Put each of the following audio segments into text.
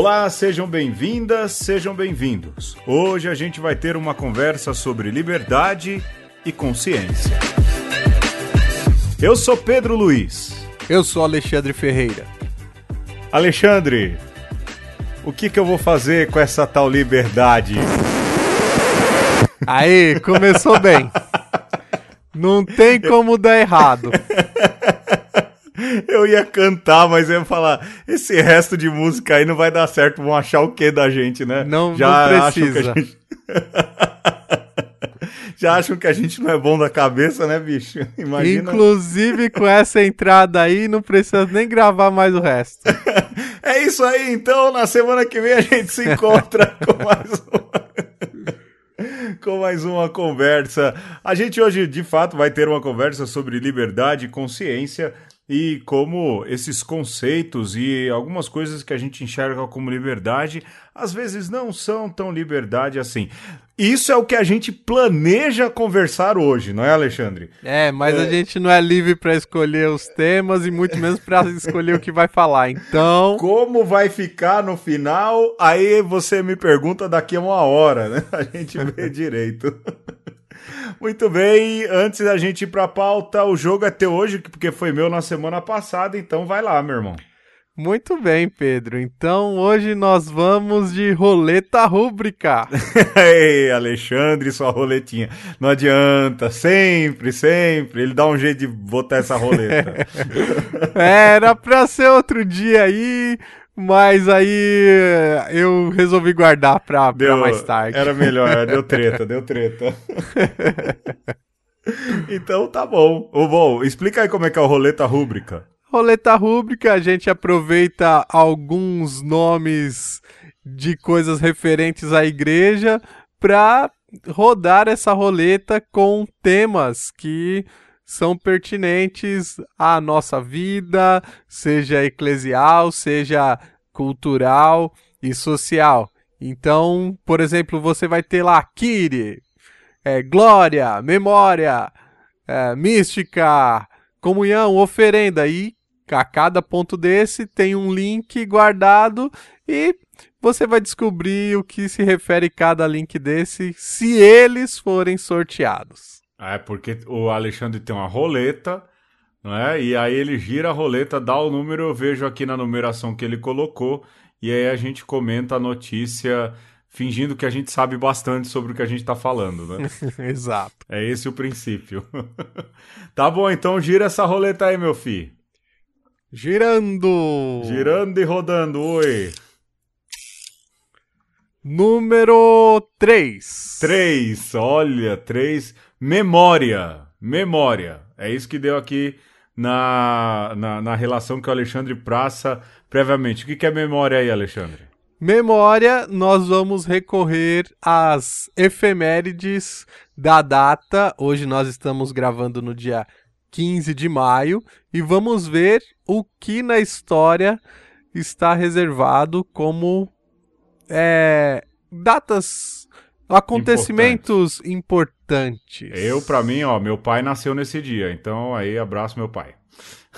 Olá, sejam bem-vindas, sejam bem-vindos. Hoje a gente vai ter uma conversa sobre liberdade e consciência. Eu sou Pedro Luiz. Eu sou Alexandre Ferreira. Alexandre, o que, que eu vou fazer com essa tal liberdade? Aí, começou bem. Não tem como dar errado. Eu ia cantar, mas eu ia falar: esse resto de música aí não vai dar certo, vão achar o que da gente, né? Não, Já não precisa. Gente... Já acham que a gente não é bom da cabeça, né, bicho? Imagina. Inclusive, com essa entrada aí, não precisa nem gravar mais o resto. é isso aí, então. Na semana que vem a gente se encontra com mais uma. com mais uma conversa. A gente hoje, de fato, vai ter uma conversa sobre liberdade e consciência e como esses conceitos e algumas coisas que a gente enxerga como liberdade, às vezes não são tão liberdade assim. Isso é o que a gente planeja conversar hoje, não é, Alexandre? É, mas é... a gente não é livre para escolher os temas e muito menos para escolher o que vai falar. Então, como vai ficar no final? Aí você me pergunta daqui a uma hora, né? A gente vê direito. Muito bem, antes da gente ir pra pauta, o jogo é teu hoje, porque foi meu na semana passada, então vai lá, meu irmão. Muito bem, Pedro. Então hoje nós vamos de roleta rúbrica. Ei, Alexandre, sua roletinha. Não adianta, sempre, sempre. Ele dá um jeito de botar essa roleta. Era pra ser outro dia aí, mas aí eu resolvi guardar pra, deu, pra mais tarde. Era melhor, deu treta, deu treta. então tá bom. Ô, bom, explica aí como é que é o roleta rúbrica. Roleta rúbrica, a gente aproveita alguns nomes de coisas referentes à igreja para rodar essa roleta com temas que são pertinentes à nossa vida, seja eclesial, seja cultural e social. Então, por exemplo, você vai ter lá Kiri, é, glória, memória, é, mística, comunhão, oferenda. E a cada ponto desse tem um link guardado e você vai descobrir o que se refere cada link desse se eles forem sorteados. É, porque o Alexandre tem uma roleta, não é? E aí ele gira a roleta, dá o número, eu vejo aqui na numeração que ele colocou, e aí a gente comenta a notícia fingindo que a gente sabe bastante sobre o que a gente está falando, né? Exato. É esse o princípio. tá bom, então gira essa roleta aí, meu filho. Girando! Girando e rodando, oi! Número 3. 3, olha, 3. Memória. Memória. É isso que deu aqui na, na, na relação que o Alexandre praça previamente. O que, que é memória aí, Alexandre? Memória, nós vamos recorrer às efemérides da data. Hoje nós estamos gravando no dia 15 de maio e vamos ver o que na história está reservado como é, datas, acontecimentos importantes importantes. Eu, para mim, ó, meu pai nasceu nesse dia, então aí abraço meu pai.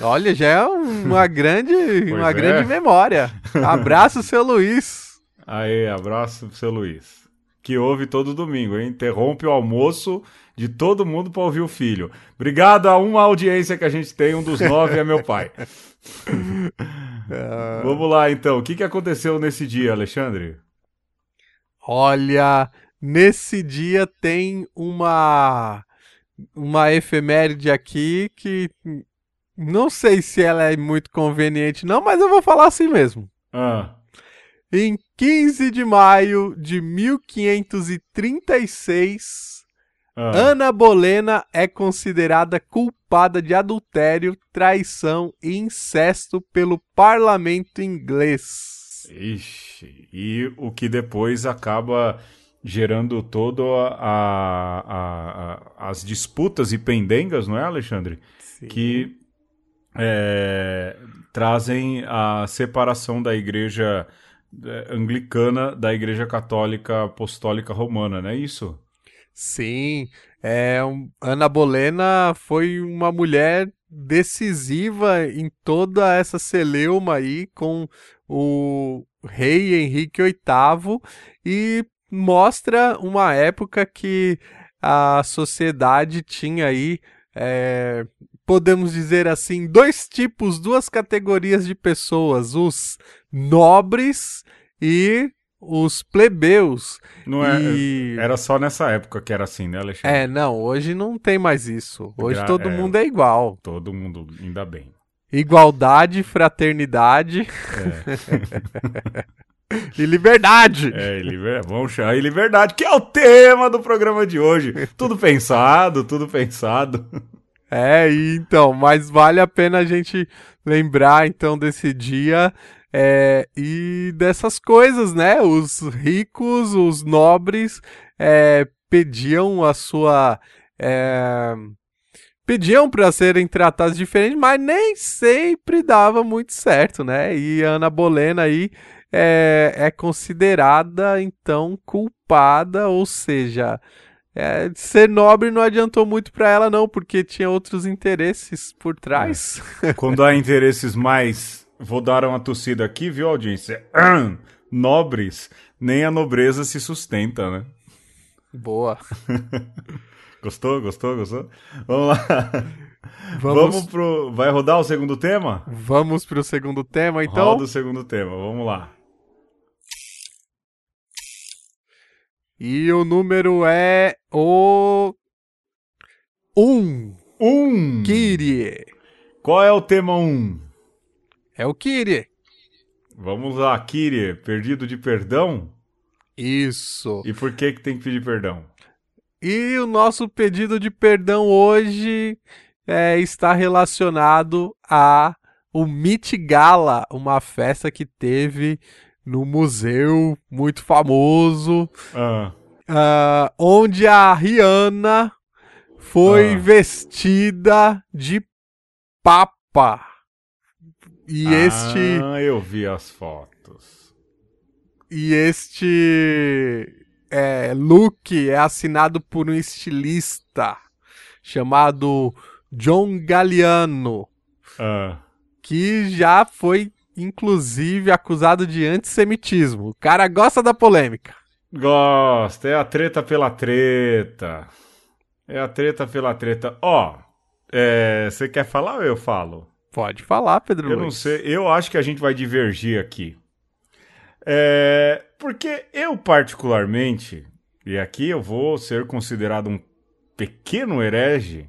Olha, já é uma grande, uma é. grande memória. Abraço, seu Luiz. Aí, abraço, seu Luiz. Que ouve todo domingo, hein? Interrompe o almoço de todo mundo para ouvir o filho. Obrigado a uma audiência que a gente tem, um dos nove é meu pai. uh... Vamos lá, então. O que, que aconteceu nesse dia, Alexandre? Olha, Nesse dia tem uma uma efeméride aqui que não sei se ela é muito conveniente não, mas eu vou falar assim mesmo. Ah. Em 15 de maio de 1536, ah. Ana Bolena é considerada culpada de adultério, traição e incesto pelo parlamento inglês. Ixi, e o que depois acaba gerando todo a, a, a, as disputas e pendengas, não é, Alexandre? Sim. Que é, trazem a separação da igreja é, anglicana da igreja católica apostólica romana, não é isso? Sim, é, um, Ana Bolena foi uma mulher decisiva em toda essa celeuma aí com o, rei Henrique VIII e mostra uma época que a sociedade tinha aí, é, podemos dizer assim, dois tipos, duas categorias de pessoas: os nobres e os plebeus. Não é, e... Era só nessa época que era assim, né, Alexandre? É, não, hoje não tem mais isso. Hoje Gra todo é, mundo é igual. Todo mundo, ainda bem. Igualdade, fraternidade. É. e liberdade. É, e liber... vamos chamar liberdade, que é o tema do programa de hoje. Tudo pensado, tudo pensado. É, então, mas vale a pena a gente lembrar então desse dia é, e dessas coisas, né? Os ricos, os nobres é, pediam a sua. É, pediam para serem tratados diferentes, mas nem sempre dava muito certo, né? E a Ana Bolena aí é, é considerada então culpada, ou seja, é, ser nobre não adiantou muito para ela não, porque tinha outros interesses por trás. É. Quando há interesses mais Vou dar uma tossida aqui, viu, audiência? Nobres, nem a nobreza se sustenta, né? Boa. gostou, gostou, gostou? Vamos lá. Vamos... Vamos pro. Vai rodar o segundo tema? Vamos pro segundo tema, então. Roda o segundo tema, vamos lá. E o número é o. Um. Um. Kyrie. Qual é o tema um? É o Kiri. Vamos lá, Kiri, perdido de perdão? Isso. E por que que tem que pedir perdão? E o nosso pedido de perdão hoje é, está relacionado a o Meet Gala, uma festa que teve no museu muito famoso, ah. Uh, onde a Rihanna foi ah. vestida de papa. E ah, este. eu vi as fotos. E este é, look é assinado por um estilista chamado John Galliano. Ah. Que já foi, inclusive, acusado de antissemitismo. O cara gosta da polêmica. Gosta, é a treta pela treta. É a treta pela treta. Ó, oh, você quer falar ou eu falo? Pode falar, Pedro Eu Luiz. não sei, eu acho que a gente vai divergir aqui. É, porque eu, particularmente, e aqui eu vou ser considerado um pequeno herege,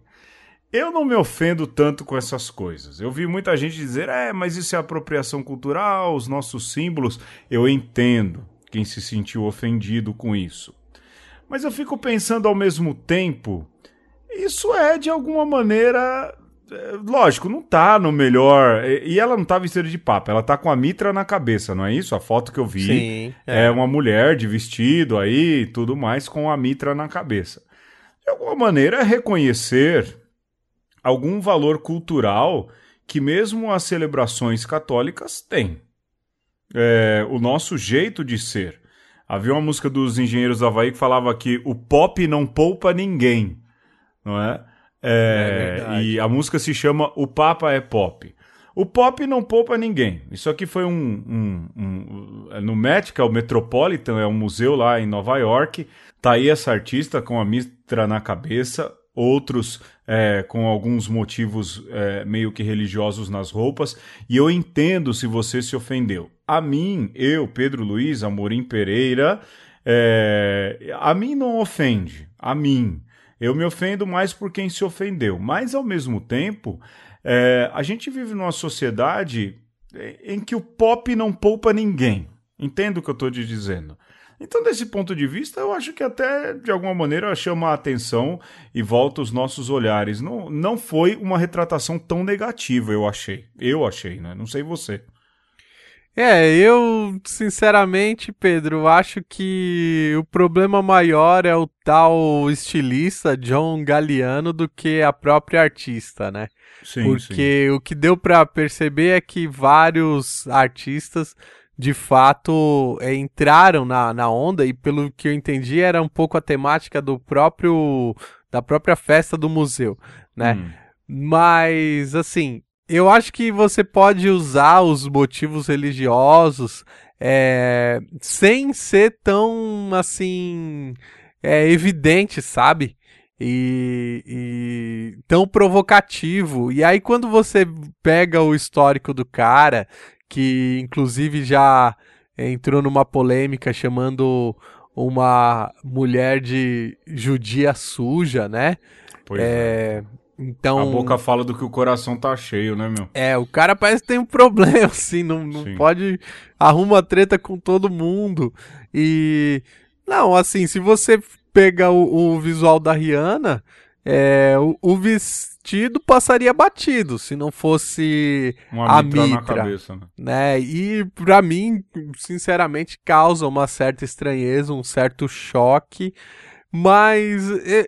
eu não me ofendo tanto com essas coisas. Eu vi muita gente dizer, é, mas isso é apropriação cultural, os nossos símbolos. Eu entendo quem se sentiu ofendido com isso. Mas eu fico pensando ao mesmo tempo, isso é de alguma maneira é, lógico, não tá no melhor. E ela não tá vestida de papa, ela tá com a mitra na cabeça, não é isso? A foto que eu vi Sim, é. é uma mulher de vestido aí, tudo mais, com a mitra na cabeça. De alguma maneira, é reconhecer algum valor cultural que mesmo as celebrações católicas têm. É, o nosso jeito de ser. Havia uma música dos Engenheiros do Havaí que falava que o pop não poupa ninguém, não é? É, é e a música se chama O Papa é Pop. O pop não poupa ninguém. Isso aqui foi um. um, um é no Met, que é o Metropolitan, é um museu lá em Nova York. Tá aí essa artista com a mitra na cabeça, outros é, com alguns motivos é, meio que religiosos nas roupas. E eu entendo se você se ofendeu. A mim, eu, Pedro Luiz, Amorim Pereira, é, a mim não ofende. A mim. Eu me ofendo mais por quem se ofendeu. Mas, ao mesmo tempo, é, a gente vive numa sociedade em que o pop não poupa ninguém. Entendo o que eu estou te dizendo. Então, desse ponto de vista, eu acho que até, de alguma maneira, chama a atenção e volta os nossos olhares. Não, não foi uma retratação tão negativa, eu achei. Eu achei, né? Não sei você. É, eu, sinceramente, Pedro, acho que o problema maior é o tal estilista John Galliano do que a própria artista, né? Sim, Porque sim. o que deu para perceber é que vários artistas de fato é, entraram na, na onda e pelo que eu entendi era um pouco a temática do próprio da própria festa do museu, né? Hum. Mas assim, eu acho que você pode usar os motivos religiosos é, sem ser tão assim é, evidente, sabe? E, e, tão provocativo. E aí, quando você pega o histórico do cara, que inclusive já entrou numa polêmica chamando uma mulher de judia suja, né? Pois é. é. Então, a boca fala do que o coração tá cheio, né, meu? É, o cara parece que tem um problema, assim, não, não pode. Arruma treta com todo mundo. E. Não, assim, se você pega o, o visual da Rihanna, é, o, o, vestido passaria batido se não fosse uma a mitra, mitra, na cabeça, né? né? E para mim, sinceramente, causa uma certa estranheza, um certo choque. Mas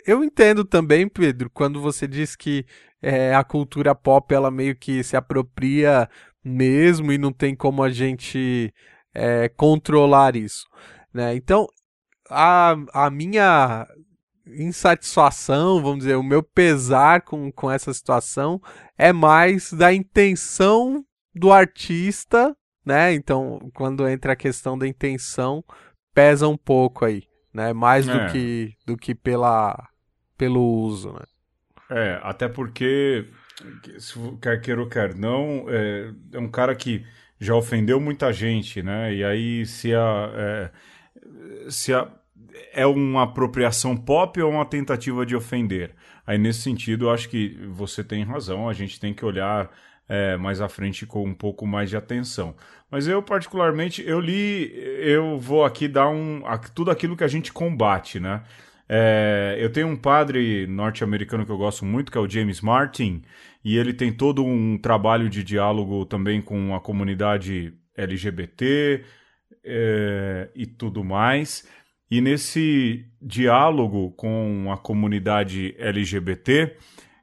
eu entendo também, Pedro, quando você diz que é, a cultura pop ela meio que se apropria mesmo e não tem como a gente é, controlar isso. Né? Então, a, a minha insatisfação, vamos dizer, o meu pesar com, com essa situação é mais da intenção do artista, né? Então, quando entra a questão da intenção, pesa um pouco aí né? Mais do É. que do que pela pelo uso, né? É, até porque, se quer queira ou quer não, é, é um cara que já ofendeu muita gente, né? E aí, se a. É, se a é uma apropriação pop ou uma tentativa de ofender? Aí, nesse sentido, eu acho que você tem razão, a gente tem que olhar é, mais à frente com um pouco mais de atenção. Mas eu, particularmente, eu li, eu vou aqui dar um, tudo aquilo que a gente combate, né? É, eu tenho um padre norte-americano que eu gosto muito, que é o James Martin, e ele tem todo um trabalho de diálogo também com a comunidade LGBT é, e tudo mais. E nesse diálogo com a comunidade LGBT,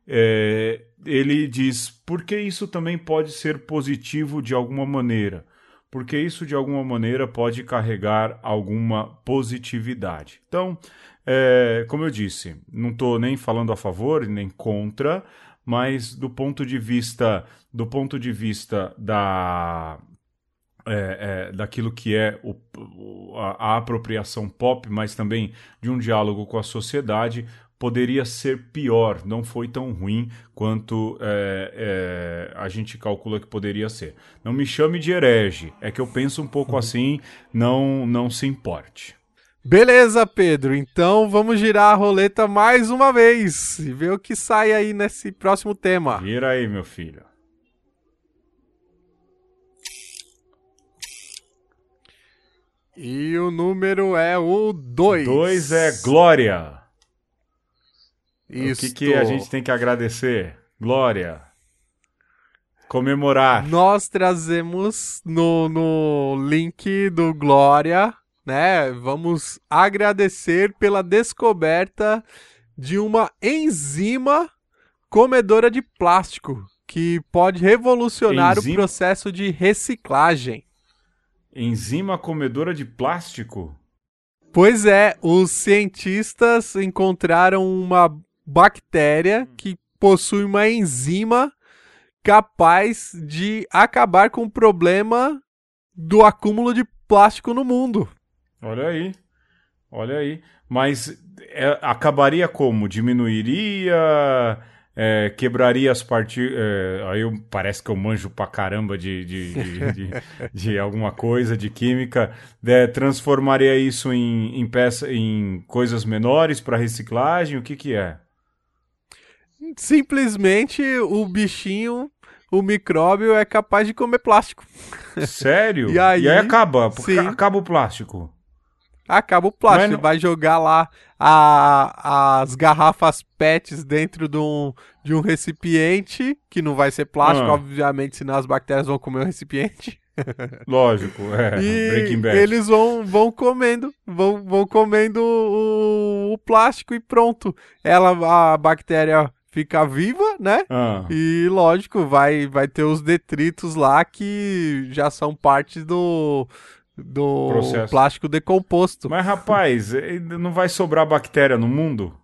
é, ele diz por que isso também pode ser positivo de alguma maneira. Porque isso de alguma maneira pode carregar alguma positividade. Então, é, como eu disse, não estou nem falando a favor nem contra, mas do ponto de vista do ponto de vista da é, é, daquilo que é o- a, a apropriação pop, mas também de um diálogo com a sociedade, poderia ser pior, não foi tão ruim quanto é, é, a gente calcula que poderia ser. Não me chame de herege, é que eu penso um pouco assim, não, não se importe. Beleza, Pedro. Então vamos girar a roleta mais uma vez e ver o que sai aí nesse próximo tema. Vira aí, meu filho. E o número é o 2. Dois é Glória. Isso. O que, que a gente tem que agradecer? Glória. Comemorar. Nós trazemos no, no link do Glória, né? Vamos agradecer pela descoberta de uma enzima comedora de plástico que pode revolucionar Enzima? o processo de reciclagem. Enzima comedora de plástico? Pois é, os cientistas encontraram uma bactéria que possui uma enzima capaz de acabar com o problema do acúmulo de plástico no mundo. Olha aí. Olha aí. Mas é, acabaria como? Diminuiria? É, quebraria as partículas. aí eu, parece que eu manjo pra caramba de, de, de, de- de alguma coisa, de química. É, transformaria isso em, em, peça, em coisas menores para reciclagem? O que, que é? Simplesmente o bichinho, o micróbio é capaz de comer plástico. Sério? E aí- acaba? sim. Acaba o plástico. Acaba o plástico, não- ele vai jogar lá a- as garrafas PETs dentro de um, de um recipiente, que não vai ser plástico, Ah. obviamente, senão as bactérias vão comer o recipiente. Lógico, é. e Breaking Bad. eles vão, vão comendo, vão, vão comendo o, o plástico e pronto. Ela, a bactéria fica viva, né? Ah. E lógico, vai, vai ter os detritos lá que já são parte do, do Processo. plástico decomposto. Mas, rapaz, eh, não vai sobrar bactéria no mundo?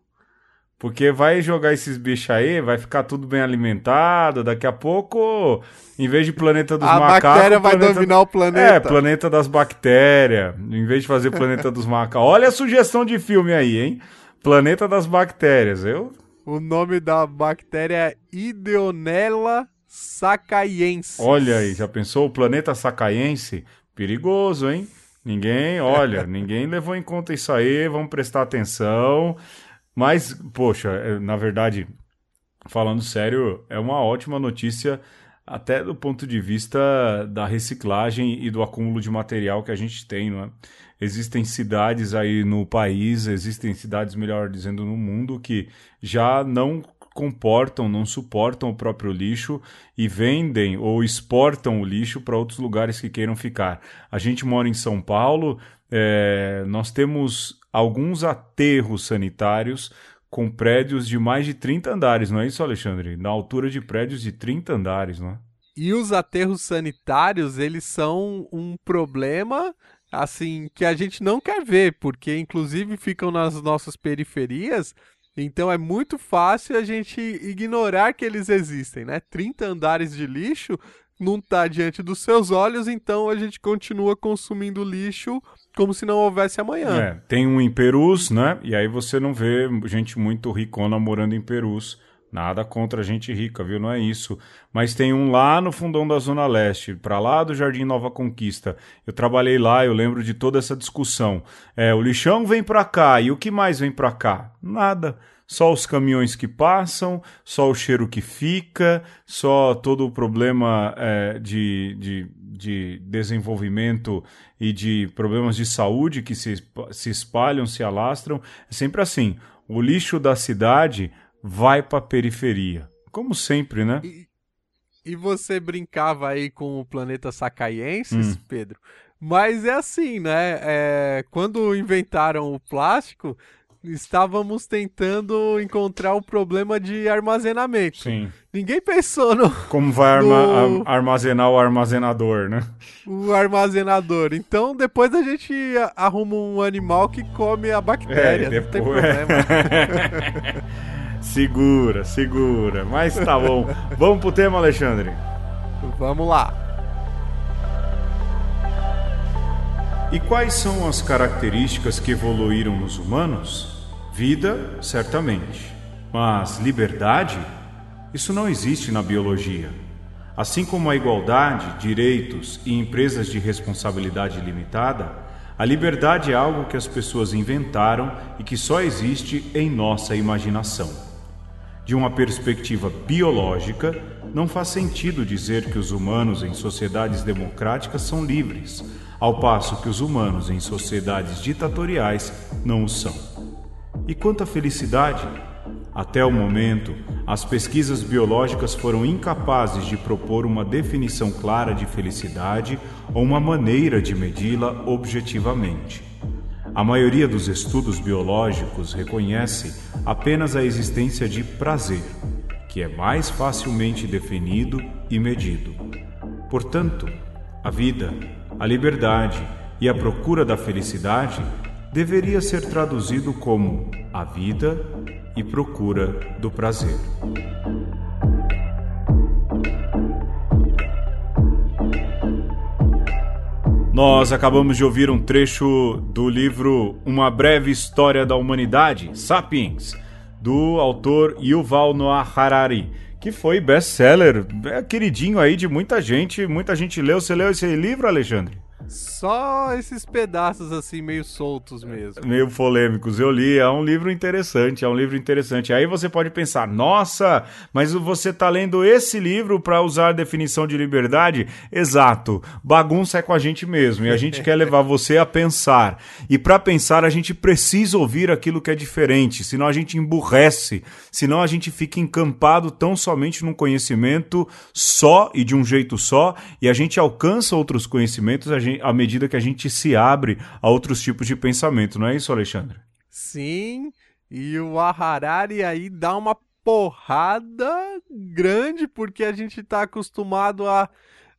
Porque vai jogar esses bichos aí, vai ficar tudo bem alimentado. Daqui a pouco, em vez de planeta dos A macacos. bactéria vai planeta- dominar o planeta. É, planeta das bactérias. Em vez de fazer planeta dos macacos. Olha a sugestão de filme aí, hein? Planeta das bactérias. Eu. O nome da bactéria é Ideonella sacaiensis. Olha aí, já pensou? O planeta sacaense? Perigoso, hein? Ninguém, olha, ninguém levou em conta isso aí. Vamos prestar atenção. Mas, poxa, é, na verdade, falando sério, é uma ótima notícia, até do ponto de vista da reciclagem e do acúmulo de material que a gente tem, não é? Existem cidades aí no país, existem cidades, melhor dizendo, no mundo, que já não comportam, não suportam o próprio lixo e vendem ou exportam o lixo para outros lugares que queiram ficar. A gente mora em São Paulo, é, nós temos alguns aterros sanitários com prédios de mais de 30 andares, não é isso, Alexandre? Na altura de prédios de 30 andares, não é? E os aterros sanitários, eles são um problema, assim, que a gente não quer ver, porque inclusive ficam nas nossas periferias, então é muito fácil a gente ignorar que eles existem, né? 30 andares de lixo não está diante dos seus olhos, então a gente continua consumindo lixo como se não houvesse amanhã. É, tem um em Perus, né? E aí você não vê gente muito ricona morando em Perus. Nada contra gente rica, viu? Não é isso. Mas tem um lá no fundão da Zona Leste, para lá do Jardim Nova Conquista. Eu trabalhei lá, eu lembro de toda essa discussão. É, o lixão vem para cá, e o que mais vem para cá? Nada. Só os caminhões que passam, só o cheiro que fica, só todo o problema é, de, de, de desenvolvimento e de problemas de saúde que se, se espalham, se alastram. É sempre assim. O lixo da cidade vai para a periferia. Como sempre, né? E você brincava aí com o planeta Sacaiensis, Hum. Pedro. Mas é assim, né? É, quando inventaram o plástico, estávamos tentando encontrar o problema de armazenamento. Sim. Ninguém pensou no Como vai arma- No- armazenar o armazenador, né? o armazenador. Então, depois a gente arruma um animal que come a bactéria. não tem problema. segura, segura. Mas tá bom. Vamos pro tema, Alexandre. Vamos lá. E quais são as características que evoluíram nos humanos? Vida, certamente. Mas liberdade? Isso não existe na biologia. Assim como a igualdade, direitos e empresas de responsabilidade limitada, a liberdade é algo que as pessoas inventaram e que só existe em nossa imaginação. De uma perspectiva biológica, não faz sentido dizer que os humanos em sociedades democráticas são livres, ao passo que os humanos em sociedades ditatoriais não o são. E quanto à felicidade? Até o momento, as pesquisas biológicas foram incapazes de propor uma definição clara de felicidade ou uma maneira de medi-la objetivamente. A maioria dos estudos biológicos reconhece apenas a existência de prazer, que é mais facilmente definido e medido. Portanto, a vida, a liberdade e a procura da felicidade deveria ser traduzido como a vida e procura do prazer. Nós acabamos de ouvir um trecho do livro Uma Breve História da Humanidade, Sapiens, do autor Yuval Noah Harari, que foi best-seller, é queridinho aí de muita gente, muita gente leu. Você leu esse livro, Alexandre? Só esses pedaços assim meio soltos mesmo. meio polêmicos. Eu li, é um livro interessante, é um livro interessante. Aí você pode pensar, nossa, mas você tá lendo esse livro para usar a definição de liberdade? Exato. Bagunça é com a gente mesmo e a gente quer levar você a pensar. E para pensar a gente precisa ouvir aquilo que é diferente, senão a gente emburrece, senão a gente fica encampado tão somente num conhecimento só e de um jeito só, e a gente alcança outros conhecimentos a gente- à medida que a gente se abre a outros tipos de pensamento, não é isso, Alexandre? Sim, e o Harari aí dá uma porrada grande porque a gente tá acostumado a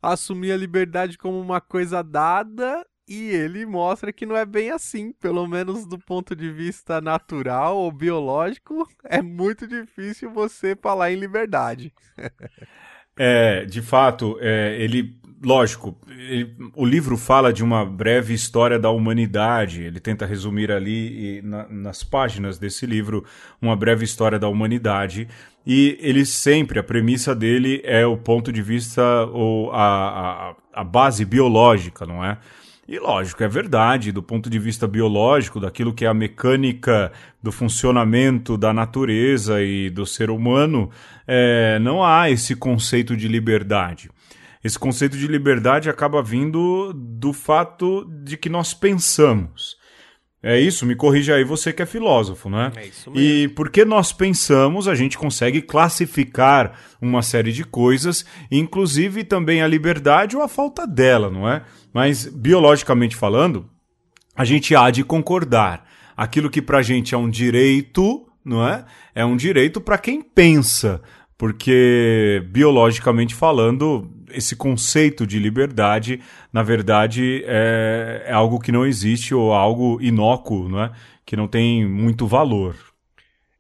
assumir a liberdade como uma coisa dada e ele mostra que não é bem assim, pelo menos do ponto de vista natural ou biológico, é muito difícil você falar em liberdade. é, de fato, é, ele, lógico, ele, o livro fala de uma breve história da humanidade. Ele tenta resumir ali na, nas páginas desse livro uma breve história da humanidade. E ele sempre, a premissa dele é o ponto de vista ou a, a, a base biológica, não é? E lógico, é verdade, do ponto de vista biológico, daquilo que é a mecânica do funcionamento da natureza e do ser humano, é, não há esse conceito de liberdade. Esse conceito de liberdade acaba vindo do fato de que nós pensamos. É isso, me corrija aí, você que é filósofo, né? É isso mesmo. E porque nós pensamos, a gente consegue classificar uma série de coisas, inclusive também a liberdade ou a falta dela, não é? Mas biologicamente falando, a gente há de concordar. Aquilo que pra gente é um direito, não é? É um direito para quem pensa, porque biologicamente falando, esse conceito de liberdade, na verdade, é, é, algo que não existe ou algo inócuo, não é? Que não tem muito valor.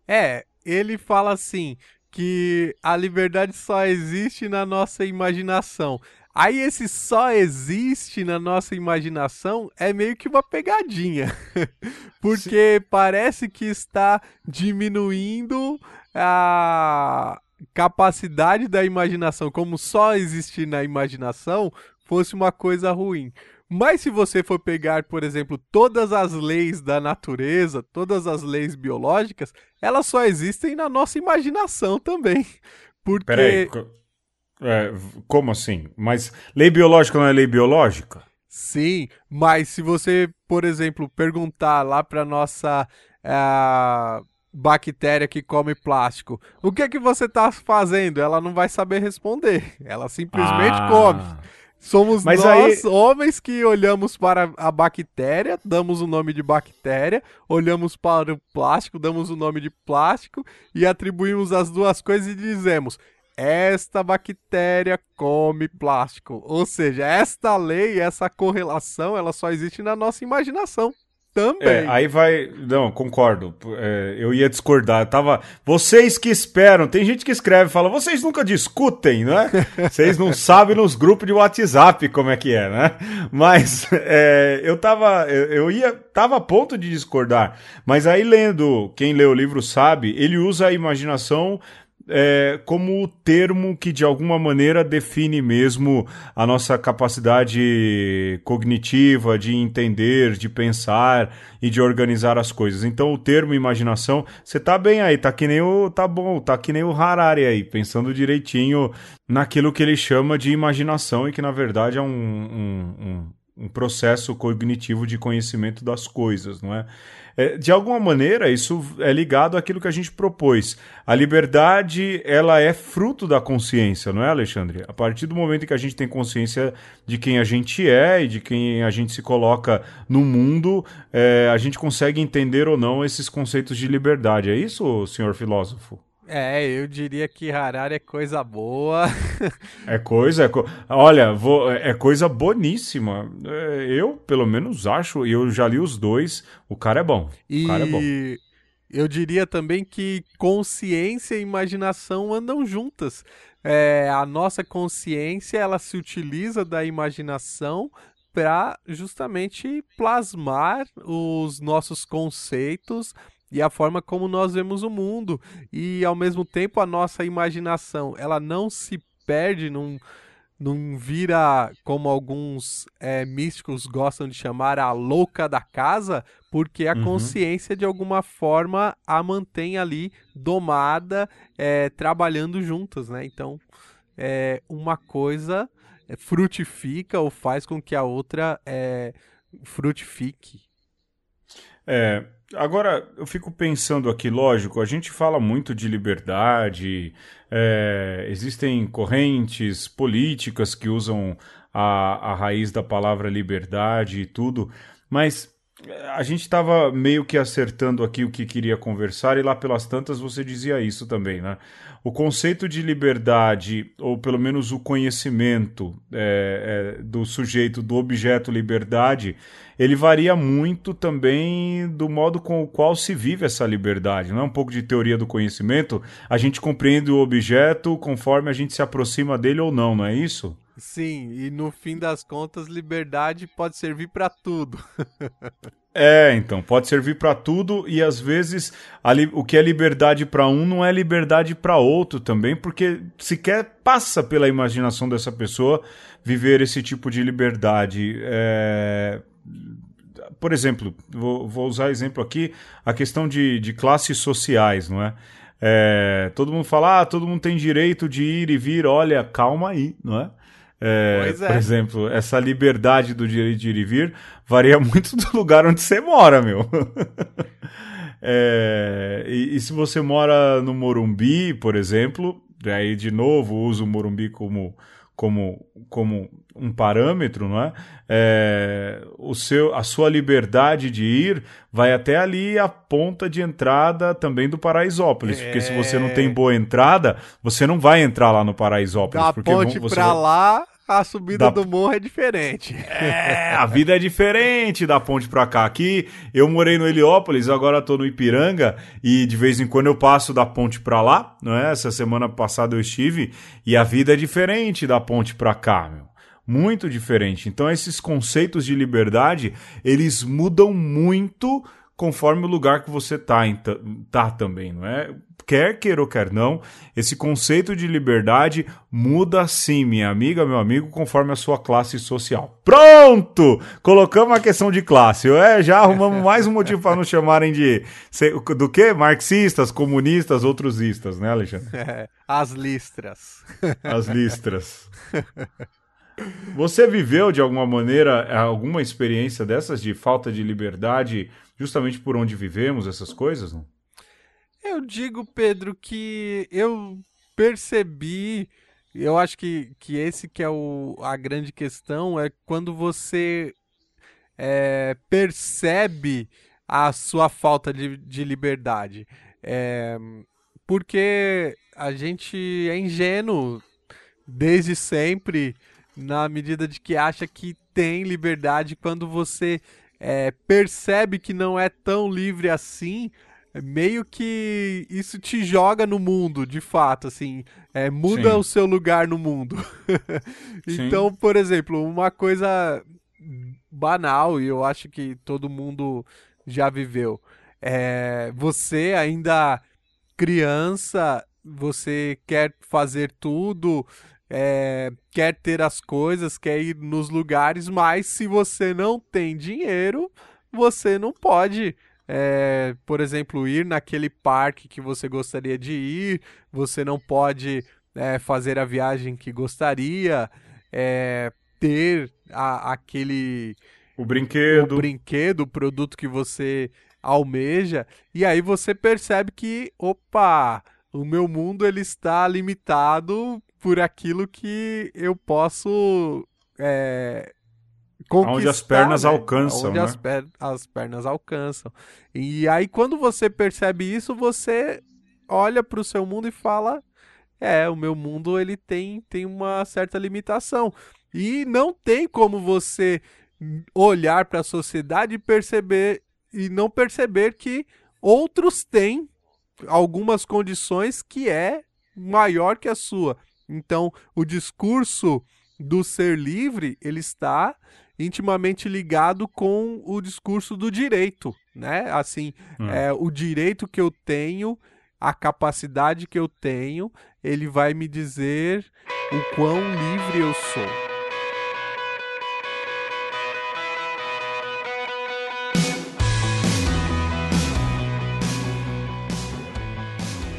É, ele fala assim que a liberdade só existe na nossa imaginação. Aí esse só existe na nossa imaginação é meio que uma pegadinha. Porque Sim. parece que está diminuindo a capacidade da imaginação, como só existir na imaginação, fosse uma coisa ruim. Mas se você for pegar, por exemplo, todas as leis da natureza, todas as leis biológicas, elas só existem na nossa imaginação também. Porque. Peraí, é, como assim? Mas lei biológica não é lei biológica? Sim, mas se você, por exemplo, perguntar lá para nossa uh, bactéria que come plástico. O que é que você está fazendo? Ela não vai saber responder. Ela simplesmente ah. come. Somos Mas nós, aí... homens, que olhamos para a bactéria, damos o nome de bactéria, olhamos para o plástico, damos o nome de plástico e atribuímos as duas coisas e dizemos: esta bactéria come plástico. Ou seja, esta lei, essa correlação, ela só existe na nossa imaginação. Também. É, aí vai. Não, concordo. É, eu ia discordar. Eu tava. Vocês que esperam. Tem gente que escreve e fala, vocês nunca discutem, né? Vocês não sabem nos grupos de WhatsApp como é que é, né? Mas é, eu tava. Eu ia. Tava a ponto de discordar. Mas aí, lendo, quem lê o livro sabe, ele usa a imaginação é, como o termo que de alguma maneira define mesmo a nossa capacidade cognitiva de entender, de pensar e de organizar as coisas. Então o termo imaginação, você tá bem aí, tá que nem o tá bom, tá que nem o Harari aí, pensando direitinho naquilo que ele chama de imaginação e que na verdade é um, um, um, um processo cognitivo de conhecimento das coisas, não é? É, de alguma maneira, isso é ligado àquilo que a gente propôs. A liberdade, ela é fruto da consciência, não é, Alexandre? A partir do momento que a gente tem consciência de quem a gente é e de quem a gente se coloca no mundo, é, a gente consegue entender ou não esses conceitos de liberdade. É isso, senhor filósofo? É, eu diria que Harari é coisa boa. é coisa, é co... olha, vou... é coisa boníssima. É, eu, pelo menos, acho, e eu já li os dois, o cara é bom. E... O cara é bom. Eu diria também que consciência e imaginação andam juntas. É, a nossa consciência ela se utiliza da imaginação para justamente plasmar os nossos conceitos e a forma como nós vemos o mundo e ao mesmo tempo a nossa imaginação ela não se perde num não vira como alguns é, místicos gostam de chamar a louca da casa, porque a uhum. consciência de alguma forma a mantém ali domada, é, trabalhando juntas, né? Então, é, uma coisa é, frutifica ou faz com que a outra é, frutifique. É, Agora, eu fico pensando aqui, lógico, a gente fala muito de liberdade, é, existem correntes políticas que usam a, a raiz da palavra liberdade e tudo, mas a gente estava meio que acertando aqui o que queria conversar, e lá pelas tantas você dizia isso também, né? O conceito de liberdade, ou pelo menos o conhecimento é, é, do sujeito, do objeto liberdade, ele varia muito também do modo com o qual se vive essa liberdade. Não é um pouco de teoria do conhecimento? A gente compreende o objeto conforme a gente se aproxima dele ou não, não é isso? Sim, e no fim das contas, liberdade pode servir para tudo. é, então, pode servir para tudo e às vezes o que é liberdade para um não é liberdade para outro também, porque sequer passa pela imaginação dessa pessoa viver esse tipo de liberdade. É... Por exemplo, vou, vou, usar exemplo aqui, a questão de, de classes sociais, não é? É, todo mundo fala, ah, todo mundo tem direito de ir e vir. Olha, calma aí, não é? É, é. Por exemplo, essa liberdade do direito de ir e vir varia muito do lugar onde você mora, meu. é, e, e, se você mora no Morumbi, por exemplo, aí de novo uso o Morumbi como, como, como um parâmetro, não é? é? o seu, a sua liberdade de ir vai até ali a ponta de entrada também do Paraisópolis, é... porque se você não tem é. boa entrada, você não vai entrar lá no Paraisópolis. Da porque ponte você pra vai... lá a subida da... do morro é diferente. É, a vida é diferente da ponte pra cá. Aqui eu morei no Heliópolis, agora tô no Ipiranga e de vez em quando eu passo da ponte pra lá, não é? Essa semana passada eu estive e a vida é diferente da ponte pra cá, meu. Muito diferente. Então esses conceitos de liberdade, eles mudam muito conforme o lugar que você tá, tá também, não é? quer queira ou quer não, esse conceito de liberdade muda sim, minha amiga, meu amigo, conforme a sua classe social. Pronto! Colocamos a questão de classe. É, já arrumamos mais um motivo para nos chamarem de do que? Marxistas, comunistas, outrosistas, né, Alexandre? As listras. As listras. Você viveu de alguma maneira alguma experiência dessas de falta de liberdade, justamente por onde vivemos essas coisas? Não? Eu digo, Pedro, que eu percebi, eu acho que, que esse que é o, a grande questão, é quando você é, percebe a sua falta de, de liberdade. É, porque a gente é ingênuo desde sempre, na medida de que acha que tem liberdade, quando você é, percebe que não é tão livre assim, meio que isso te joga no mundo, de fato, assim, é, muda Sim. o seu lugar no mundo. então, por exemplo, uma coisa banal, e eu acho que todo mundo já viveu, é, você ainda criança, você quer fazer tudo, é, quer ter as coisas, quer ir nos lugares, mas se você não tem dinheiro, você não pode é, por exemplo, ir naquele parque que você gostaria de ir, você não pode é, fazer a viagem que gostaria, é, ter a, aquele. O brinquedo. O brinquedo, o produto que você almeja, e aí você percebe que, opa, o meu mundo ele está limitado por aquilo que eu posso é. Onde as pernas né? alcançam. Onde né? as, per as pernas alcançam. E aí, quando você percebe isso, você olha para o seu mundo e fala: é, o meu mundo ele tem, tem uma certa limitação. E não tem como você olhar para a sociedade e perceber e não perceber que outros têm algumas condições que é maior que a sua. Então, o discurso do ser livre, ele está intimamente ligado com o discurso do direito, né? Assim, hum. é, o direito que eu tenho, a capacidade que eu tenho, ele vai me dizer o quão livre eu sou.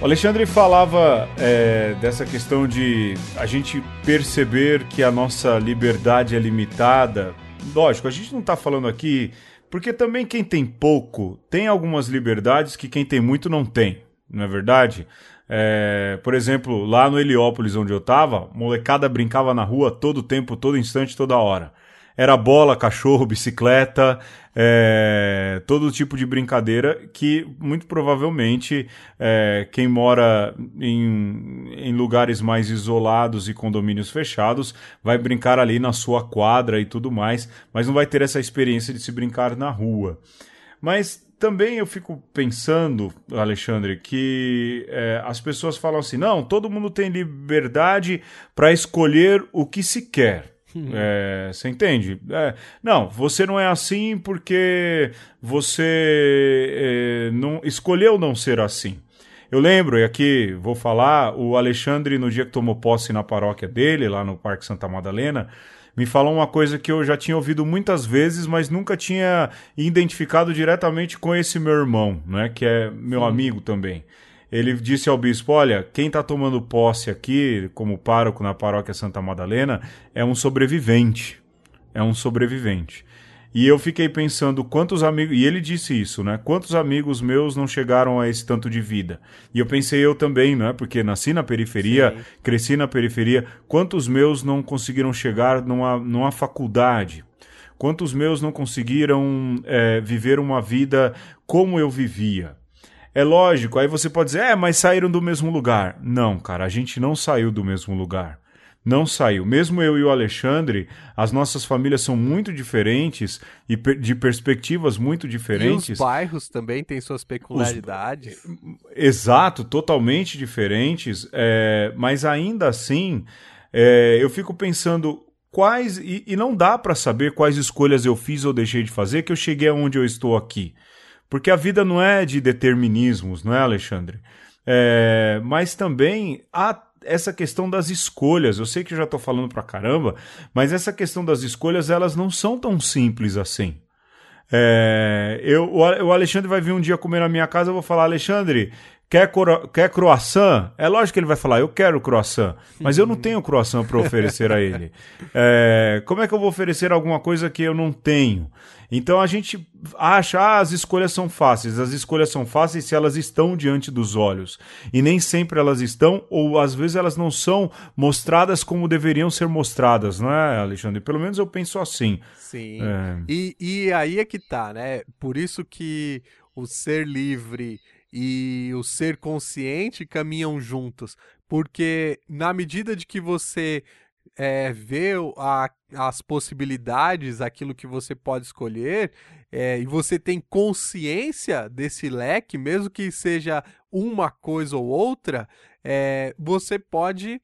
O Alexandre falava é, dessa questão de a gente perceber que a nossa liberdade é limitada lógico, a gente não está falando aqui. Porque também quem tem pouco tem algumas liberdades que quem tem muito não tem, não é verdade? É, por exemplo, lá no Heliópolis, onde eu estava, molecada brincava na rua todo tempo, todo instante, toda hora. era bola, cachorro, bicicleta, é, todo tipo de brincadeira que muito provavelmente é, quem mora em, em lugares mais isolados e condomínios fechados vai brincar ali na sua quadra e tudo mais, mas não vai ter essa experiência de se brincar na rua. Mas também eu fico pensando, Alexandre, que é, as pessoas falam assim: não, todo mundo tem liberdade para escolher o que se quer. Uhum. É, você entende? É, não, você não é assim porque você é, não escolheu não ser assim. Eu lembro, e aqui vou falar, o Alexandre, no dia que tomou posse na paróquia dele, lá no Parque Santa Madalena, me falou uma coisa que eu já tinha ouvido muitas vezes, mas nunca tinha identificado diretamente com esse meu irmão, né, que é meu Sim. amigo também. Ele disse ao bispo: Olha, quem está tomando posse aqui, como pároco na paróquia Santa Madalena, é um sobrevivente. É um sobrevivente. E eu fiquei pensando quantos amigos. E ele disse isso, né? Quantos amigos meus não chegaram a esse tanto de vida? E eu pensei eu também, né? Porque nasci na periferia, Sim. cresci na periferia. Quantos meus não conseguiram chegar numa, numa faculdade? Quantos meus não conseguiram é, viver uma vida como eu vivia? É lógico, aí você pode dizer, é, mas saíram do mesmo lugar. Não, cara, a gente não saiu do mesmo lugar. Não saiu. Mesmo eu e o Alexandre, as nossas famílias são muito diferentes e de perspectivas muito diferentes. E os bairros também têm suas peculiaridades. Os... Exato, totalmente diferentes. É... Mas ainda assim, é... eu fico pensando quais. E, e não dá para saber quais escolhas eu fiz ou deixei de fazer que eu cheguei aonde eu estou aqui. Porque a vida não é de determinismos, não é, Alexandre? É, mas também há essa questão das escolhas. Eu sei que eu já estou falando pra caramba, mas essa questão das escolhas elas não são tão simples assim. É, eu, o Alexandre vai vir um dia comer na minha casa, eu vou falar, Alexandre, Quer, quer croissant? É lógico que ele vai falar, eu quero croissant, mas eu não tenho croissant para oferecer a ele. É, como é que eu vou oferecer alguma coisa que eu não tenho? Então a gente acha, ah, as escolhas são fáceis. As escolhas são fáceis se elas estão diante dos olhos. E nem sempre elas estão, ou às vezes elas não são mostradas como deveriam ser mostradas, não é, Alexandre? Pelo menos eu penso assim. Sim. É... E, e aí é que tá, né? Por isso que o ser livre e o ser consciente caminham juntos, porque na medida de que você é, vê a, as possibilidades, aquilo que você pode escolher, é, e você tem consciência desse leque, mesmo que seja uma coisa ou outra, é, você pode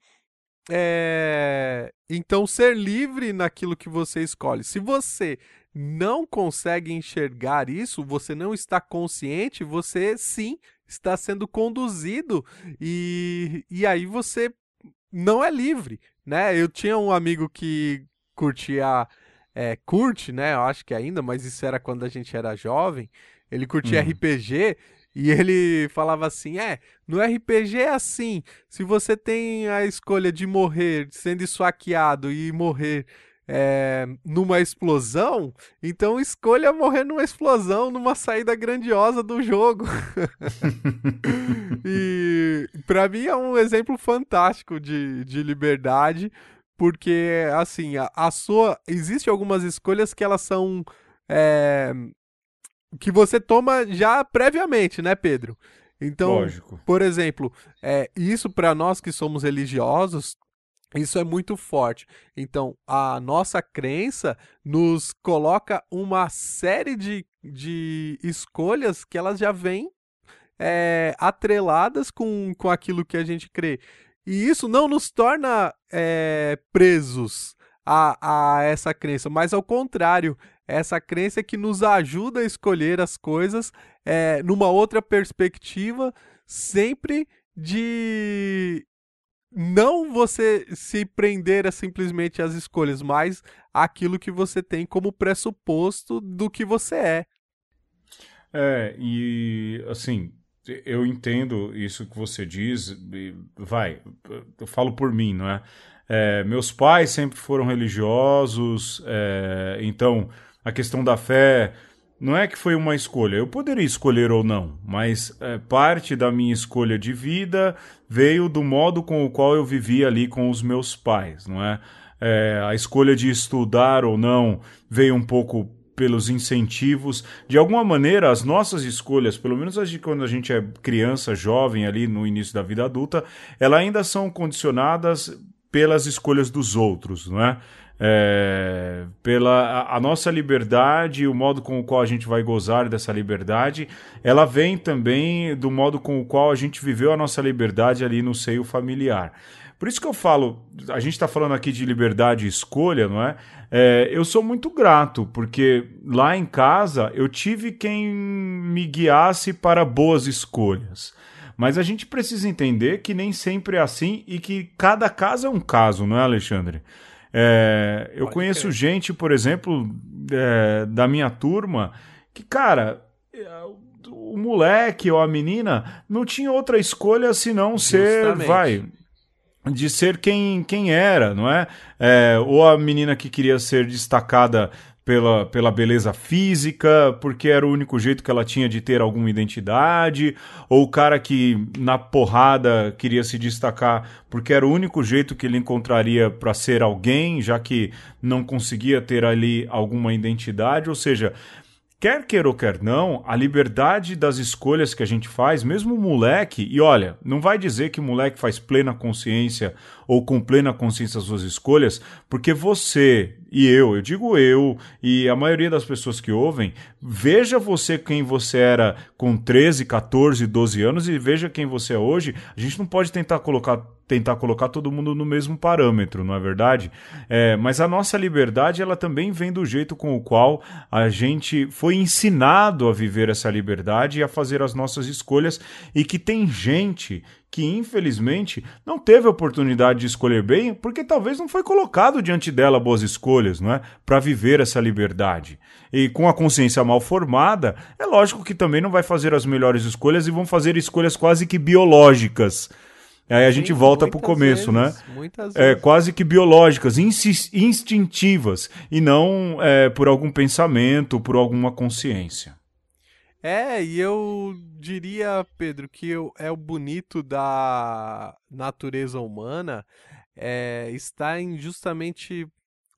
é, então ser livre naquilo que você escolhe. Se você não consegue enxergar isso, você não está consciente, você sim está sendo conduzido e, e aí você não é livre, né? Eu tinha um amigo que curtia, é, curte, né? Eu acho que ainda, mas isso era quando a gente era jovem. Ele curtia hum. RPG e ele falava assim: é, no RPG é assim. Se você tem a escolha de morrer sendo esfaqueado e morrer é, numa explosão, então escolha morrer numa explosão, numa saída grandiosa do jogo. e para mim é um exemplo fantástico de, de liberdade, porque assim, a, a sua. Existem algumas escolhas que elas são. É, que você toma já previamente, né, Pedro? Então, Lógico. por exemplo, é, isso para nós que somos religiosos isso é muito forte. Então, a nossa crença nos coloca uma série de, de escolhas que elas já vêm é, atreladas com, com aquilo que a gente crê. E isso não nos torna é, presos a, a essa crença, mas ao contrário, essa crença é que nos ajuda a escolher as coisas é, numa outra perspectiva, sempre de não você se prender a simplesmente as escolhas, mas aquilo que você tem como pressuposto do que você é. É, e assim, eu entendo isso que você diz, vai, eu falo por mim, não é? é meus pais sempre foram religiosos, é, então a questão da fé não é que foi uma escolha. Eu poderia escolher ou não, mas é, parte da minha escolha de vida veio do modo com o qual eu vivi ali com os meus pais, não é? é a escolha de estudar ou não veio um pouco pelos incentivos. De alguma maneira, as nossas escolhas, pelo menos as de quando a gente é criança, jovem, ali no início da vida adulta, elas ainda são condicionadas pelas escolhas dos outros, não é? É, pela a, a, nossa liberdade, o modo com o qual a gente vai gozar dessa liberdade, ela vem também do modo com o qual a gente viveu a nossa liberdade ali no seio familiar. Por isso que eu falo, a gente está falando aqui de liberdade e escolha, não é? é? Eu sou muito grato, porque lá em casa eu tive quem me guiasse para boas escolhas. Mas a gente precisa entender que nem sempre é assim e que cada caso é um caso, não é, Alexandre? É, eu Pode conheço crer. gente, por exemplo, é, da minha turma, que, cara, o moleque ou a menina não tinha outra escolha senão Justamente. ser, vai, de ser quem, quem era, não é? é? Ou a menina que queria ser destacada pela, pela beleza física, porque era o único jeito que ela tinha de ter alguma identidade, ou o cara que na porrada queria se destacar porque era o único jeito que ele encontraria para ser alguém, já que não conseguia ter ali alguma identidade, ou seja, Quer queira ou quer não, a liberdade das escolhas que a gente faz, mesmo o moleque, e olha, não vai dizer que o moleque faz plena consciência ou com plena consciência as suas escolhas, porque você e eu, eu digo eu e a maioria das pessoas que ouvem, veja você quem você era com 13, 14, 12 anos e veja quem você é hoje. A gente não pode tentar colocar tentar colocar todo mundo no mesmo parâmetro, não é verdade? É, mas a nossa liberdade ela também vem do jeito com o qual a gente foi ensinado a viver essa liberdade e a fazer as nossas escolhas e que tem gente que infelizmente não teve a oportunidade de escolher bem, porque talvez não foi colocado diante dela boas escolhas, não é? Para viver essa liberdade. E com a consciência mal formada, é lógico que também não vai fazer as melhores escolhas e vão fazer escolhas quase que biológicas Aí a Sim, gente volta para o começo, né? vezes, né? É. Quase que biológicas, instintivas, e não é, por algum pensamento, por alguma consciência. É, e eu diria, Pedro, que eu, é o bonito da natureza humana é, está em justamente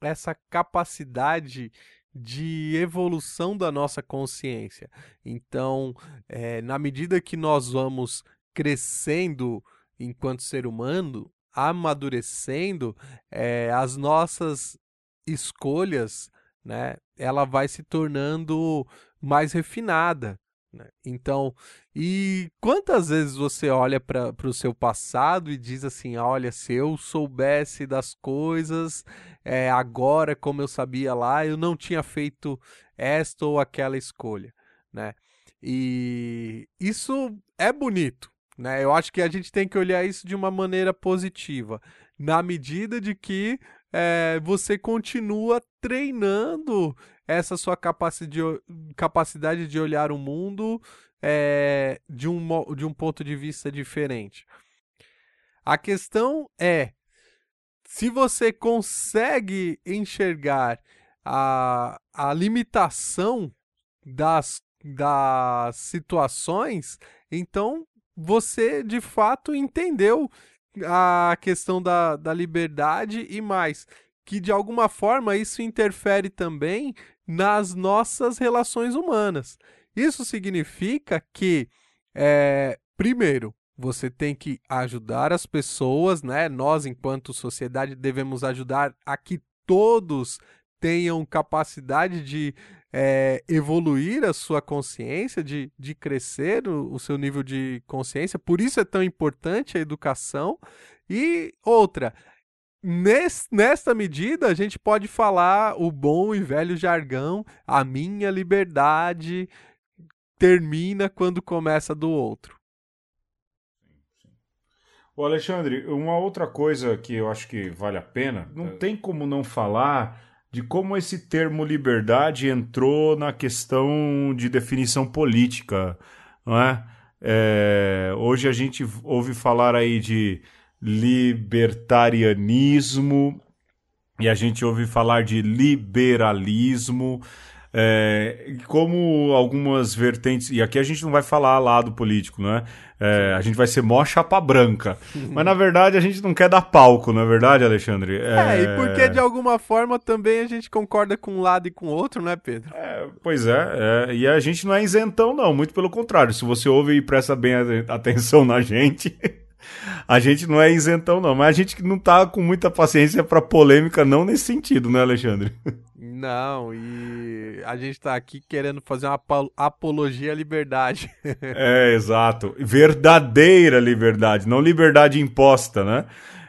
essa capacidade de evolução da nossa consciência. Então, é, na medida que nós vamos crescendo enquanto ser humano, amadurecendo, é, as nossas escolhas, né, ela vai se tornando mais refinada. Né? Então, e quantas vezes você olha para o seu passado e diz assim: olha, se eu soubesse das coisas é, agora como eu sabia lá, eu não tinha feito esta ou aquela escolha, né? E isso é bonito, né? Eu acho que a gente tem que olhar isso de uma maneira positiva, na medida de que é, você continua treinando essa sua capacidade de, olhar o mundo é, de, um, de um ponto de vista diferente. A questão é se você consegue enxergar a, a limitação das, das situações, então você de fato entendeu a questão da, da liberdade e mais. Que de alguma forma isso interfere também nas nossas relações humanas. Isso significa que, é, primeiro, você tem que ajudar as pessoas, né? Nós, enquanto sociedade, devemos ajudar a que todos tenham capacidade de é, evoluir a sua consciência, de, de crescer o, o seu nível de consciência. Por isso é tão importante a educação. E outra, Nesse, nesta medida, a gente pode falar o bom e velho jargão: a minha liberdade termina quando começa do outro. O Alexandre, uma outra coisa que eu acho que vale a pena, não é. tem como não falar de como esse termo liberdade entrou na questão de definição política, não é? é hoje a gente ouve falar aí de libertarianismo e a gente ouve falar de liberalismo. É, como algumas vertentes, e aqui a gente não vai falar lado político, né? É, a gente vai ser mó chapa branca. Mas na verdade a gente não quer dar palco, não é verdade, Alexandre? É, é e porque de alguma forma também a gente concorda com um lado e com o outro, né, Pedro? É, pois é, é, e a gente não é isentão, não, muito pelo contrário. Se você ouve e presta bem atenção na gente. a gente não é isentão, não, mas a gente não tá com muita paciência para polêmica, não nesse sentido, né, Alexandre? Não, e a gente tá aqui querendo fazer uma apologia à liberdade. é, exato. Verdadeira liberdade, não liberdade imposta, né?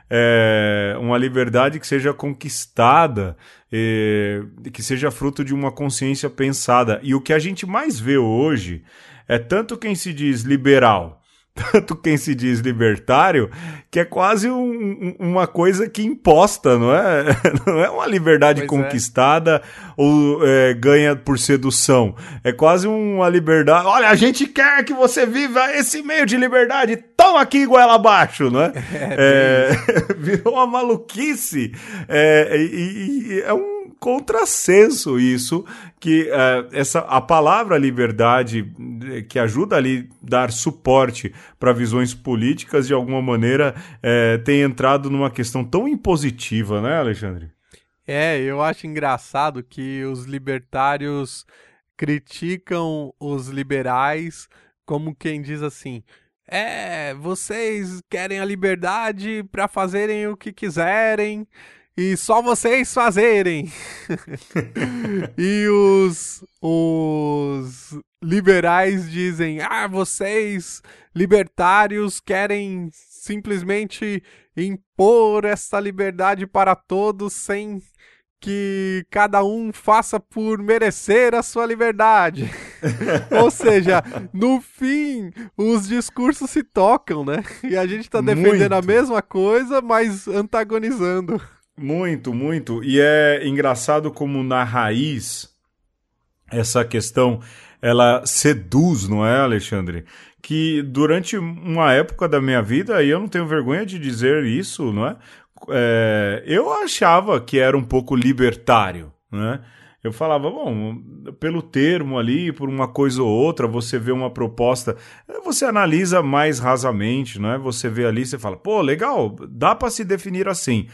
É uma liberdade que seja conquistada, é, que seja fruto de uma consciência pensada. E o que a gente mais vê hoje é tanto quem se diz liberal tanto quem se diz libertário, que é quase um, uma coisa que imposta, não é? Não é uma liberdade pois é. conquistada é. ou é, ganha por sedução. É quase uma liberdade. Olha, a gente quer que você viva esse meio de liberdade. Toma aqui, goela abaixo, não é? é, é virou uma maluquice. É, e, e é um contrassenso isso, que uh, essa, a palavra liberdade, que ajuda ali dar suporte para visões políticas, de alguma maneira uh, tem entrado numa questão tão impositiva, né, Alexandre? É, eu acho engraçado que os libertários criticam os liberais como quem diz assim: é, vocês querem a liberdade para fazerem o que quiserem, e só vocês fazerem. e os, os liberais dizem: ah, vocês libertários querem simplesmente impor essa liberdade para todos sem que cada um faça por merecer a sua liberdade. Ou seja, no fim, os discursos se tocam, né? E a gente está defendendo Muito. a mesma coisa, mas antagonizando. Muito, muito. E é engraçado como na raiz essa questão ela seduz, não é, Alexandre? Que durante uma época da minha vida, e eu não tenho vergonha de dizer isso, não é? é eu achava que era um pouco libertário, né? Eu falava, bom, pelo termo ali, por uma coisa ou outra, você vê uma proposta, você analisa mais rasamente, é? Você vê ali, você fala, pô, legal, dá para se definir assim.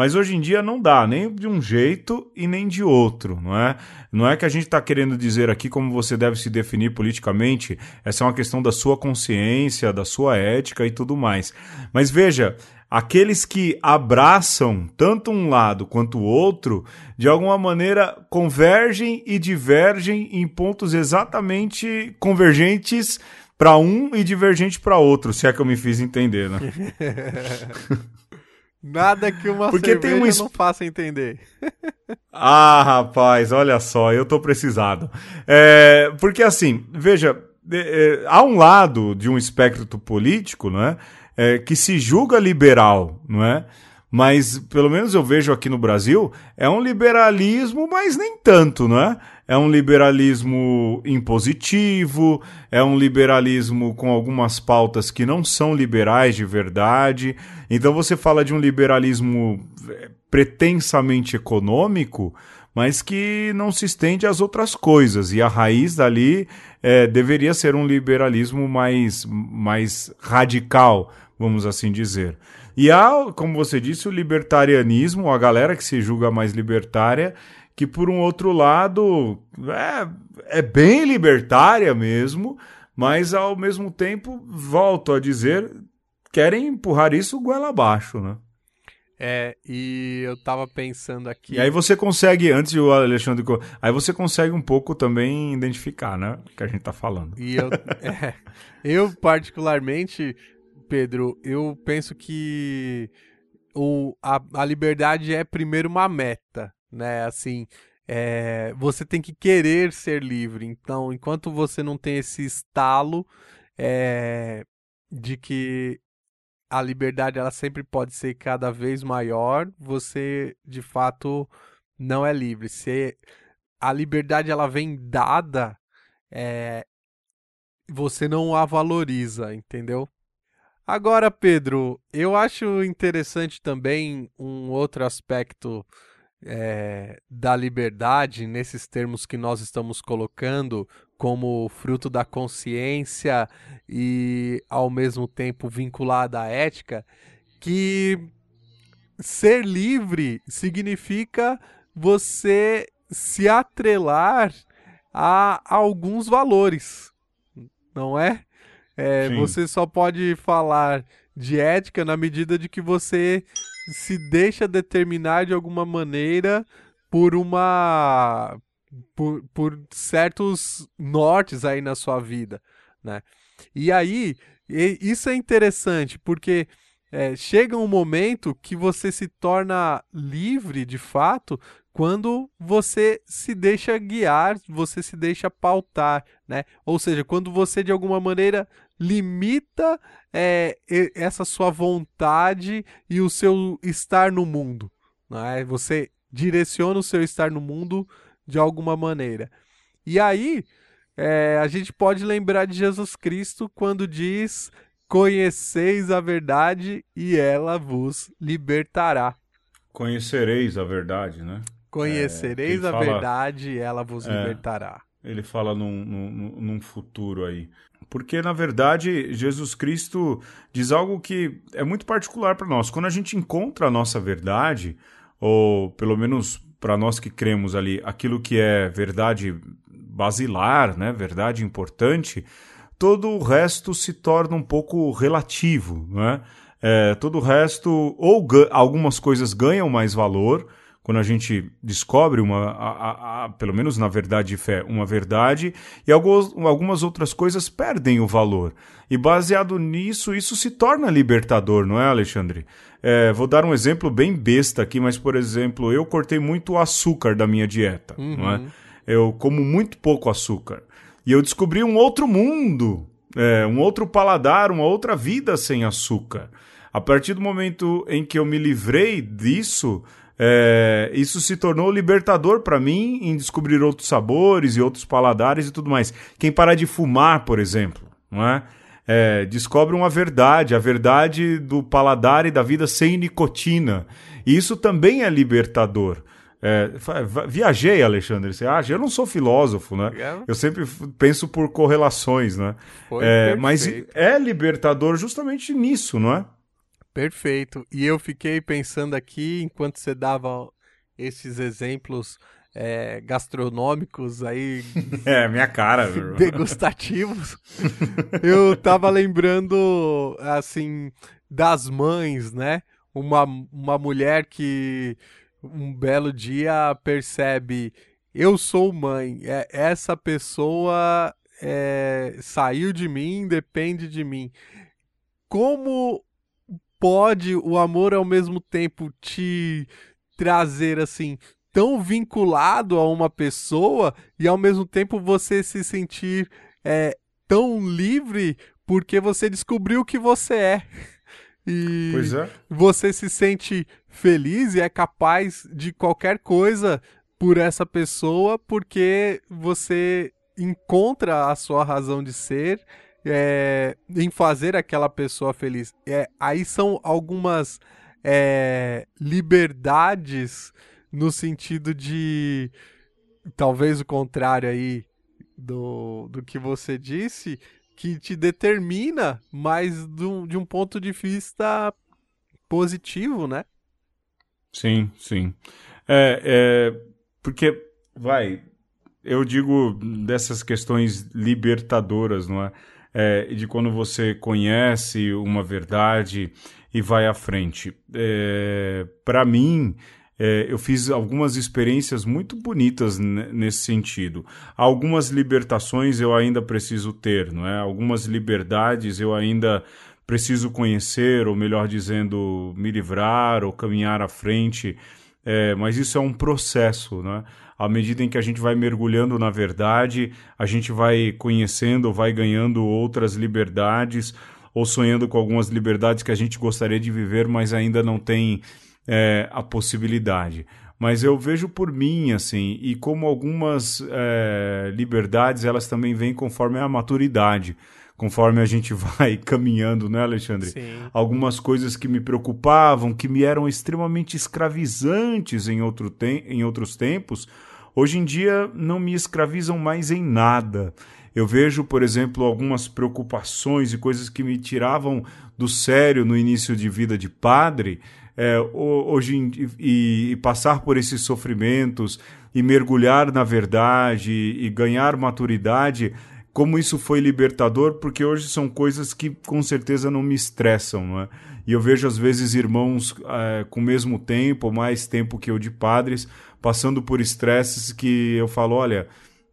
Mas hoje em dia não dá, nem de um jeito e nem de outro, não é? Não é que a gente está querendo dizer aqui como você deve se definir politicamente, essa é uma questão da sua consciência, da sua ética e tudo mais. Mas veja, aqueles que abraçam tanto um lado quanto o outro, de alguma maneira convergem e divergem em pontos exatamente convergentes para um e divergente para outro, se é que eu me fiz entender, né? Nada que uma Porque cerveja tem um... não faça entender. ah, rapaz, olha só, eu tô precisado. É, porque assim, veja, é, há um lado de um espectro político, não é? é? que se julga liberal, não é? Mas pelo menos eu vejo aqui no Brasil, é um liberalismo, mas nem tanto, não é? é um liberalismo impositivo, é um liberalismo com algumas pautas que não são liberais de verdade. Então você fala de um liberalismo é, pretensamente econômico, mas que não se estende às outras coisas. E a raiz dali é, deveria ser um liberalismo mais, mais radical, vamos assim dizer. E há, como você disse, o libertarianismo, a galera que se julga mais libertária, que por um outro lado é, é bem libertária mesmo, mas ao mesmo tempo, volto a dizer, querem empurrar isso goela abaixo, né? É, e eu tava pensando aqui. E aí você consegue, antes o Alexandre. Aí você consegue um pouco também identificar, né? O que a gente tá falando. E eu, é, eu particularmente, Pedro, eu penso que o, a, a liberdade é primeiro uma meta né? Assim, é, você tem que querer ser livre. Então, enquanto você não tem esse estalo é, de que a liberdade ela sempre pode ser cada vez maior, você de fato não é livre. Se a liberdade ela vem dada, é, você não a valoriza, entendeu? Agora, Pedro, eu acho interessante também um outro aspecto é, da liberdade, nesses termos que nós estamos colocando, como fruto da consciência e ao mesmo tempo vinculada à ética, que ser livre significa você se atrelar a alguns valores, não é? É você só pode falar de ética na medida de que você se deixa determinar de alguma maneira por uma por, por certos nortes aí na sua vida, né? E aí isso é interessante porque é, chega um momento que você se torna livre de fato quando você se deixa guiar, você se deixa pautar, né? Ou seja, quando você de alguma maneira limita é, essa sua vontade e o seu estar no mundo, né? Você direciona o seu estar no mundo de alguma maneira. E aí é, a gente pode lembrar de Jesus Cristo quando diz Conheceis a verdade e ela vos libertará. Conhecereis a verdade, né? Conhecereis é, a fala, verdade e ela vos é, libertará. Ele fala num, num, num futuro aí. Porque, na verdade, Jesus Cristo diz algo que é muito particular para nós. Quando a gente encontra a nossa verdade, ou pelo menos para nós que cremos ali, aquilo que é verdade basilar, né, verdade importante, todo o resto se torna um pouco relativo, né? É, todo o resto, ou algumas coisas ganham mais valor, quando a gente descobre uma, a, a, a, pelo menos na verdade de fé, uma verdade, e algumas, algumas outras coisas perdem o valor. E baseado nisso, isso se torna libertador, não é, Alexandre? É, vou dar um exemplo bem besta aqui, mas, por exemplo, eu cortei muito o açúcar da minha dieta, uhum. não é? Uhum. Eu como muito pouco açúcar. E eu descobri um outro mundo, é, um outro paladar, uma outra vida sem açúcar. A partir do momento em que eu me livrei disso, é, isso se tornou libertador para mim em descobrir outros sabores e outros paladares e tudo mais. Quem parar de fumar, por exemplo, não é? É, descobre uma verdade, a verdade do paladar e da vida sem nicotina. E isso também é libertador. É, viajei, Alexandre, você acha? Eu não sou filósofo, né? É. Eu sempre penso por correlações, né? É, mas é libertador justamente nisso, não é? Perfeito. E eu fiquei pensando aqui, enquanto você dava esses exemplos é, gastronômicos aí. É, minha cara. degustativos. eu tava lembrando, assim, das mães, né? Uma, uma mulher que um belo dia percebe eu sou mãe, é, essa pessoa é, saiu de mim, depende de mim. Como pode o amor ao mesmo tempo te trazer assim tão vinculado a uma pessoa e ao mesmo tempo você se sentir é, tão livre porque você descobriu que você é. E é. você se sente feliz e é capaz de qualquer coisa por essa pessoa porque você encontra a sua razão de ser é, em fazer aquela pessoa feliz. É, aí são algumas é, liberdades no sentido de talvez o contrário aí do, do que você disse, que te determina mais do, de um ponto de vista positivo, né? Sim, sim. É, é, porque, vai, eu digo dessas questões libertadoras, não é? É? De quando você conhece uma verdade e vai à frente. É, Para mim, é, eu fiz algumas experiências muito bonitas nesse sentido. Algumas libertações eu ainda preciso ter, não é? Algumas liberdades eu ainda preciso conhecer, ou melhor dizendo, me livrar ou caminhar à frente. É, mas isso é um processo, né? À medida em que a gente vai mergulhando na verdade, a gente vai conhecendo, vai ganhando outras liberdades, ou sonhando com algumas liberdades que a gente gostaria de viver, mas ainda não tem é, a possibilidade. Mas eu vejo por mim, assim, e como algumas é, liberdades, elas também vêm conforme a maturidade conforme a gente vai caminhando, né, Alexandre? Sim. Algumas coisas que me preocupavam, que me eram extremamente escravizantes em, outro te em outros tempos, hoje em dia não me escravizam mais em nada. Eu vejo, por exemplo, algumas preocupações e coisas que me tiravam do sério no início de vida de padre, é, hoje em, e, e passar por esses sofrimentos e mergulhar na verdade e ganhar maturidade como isso foi libertador, porque hoje são coisas que com certeza não me estressam, não é? E eu vejo às vezes irmãos é, com o mesmo tempo, mais tempo que eu de padres, passando por estresses que eu falo, olha,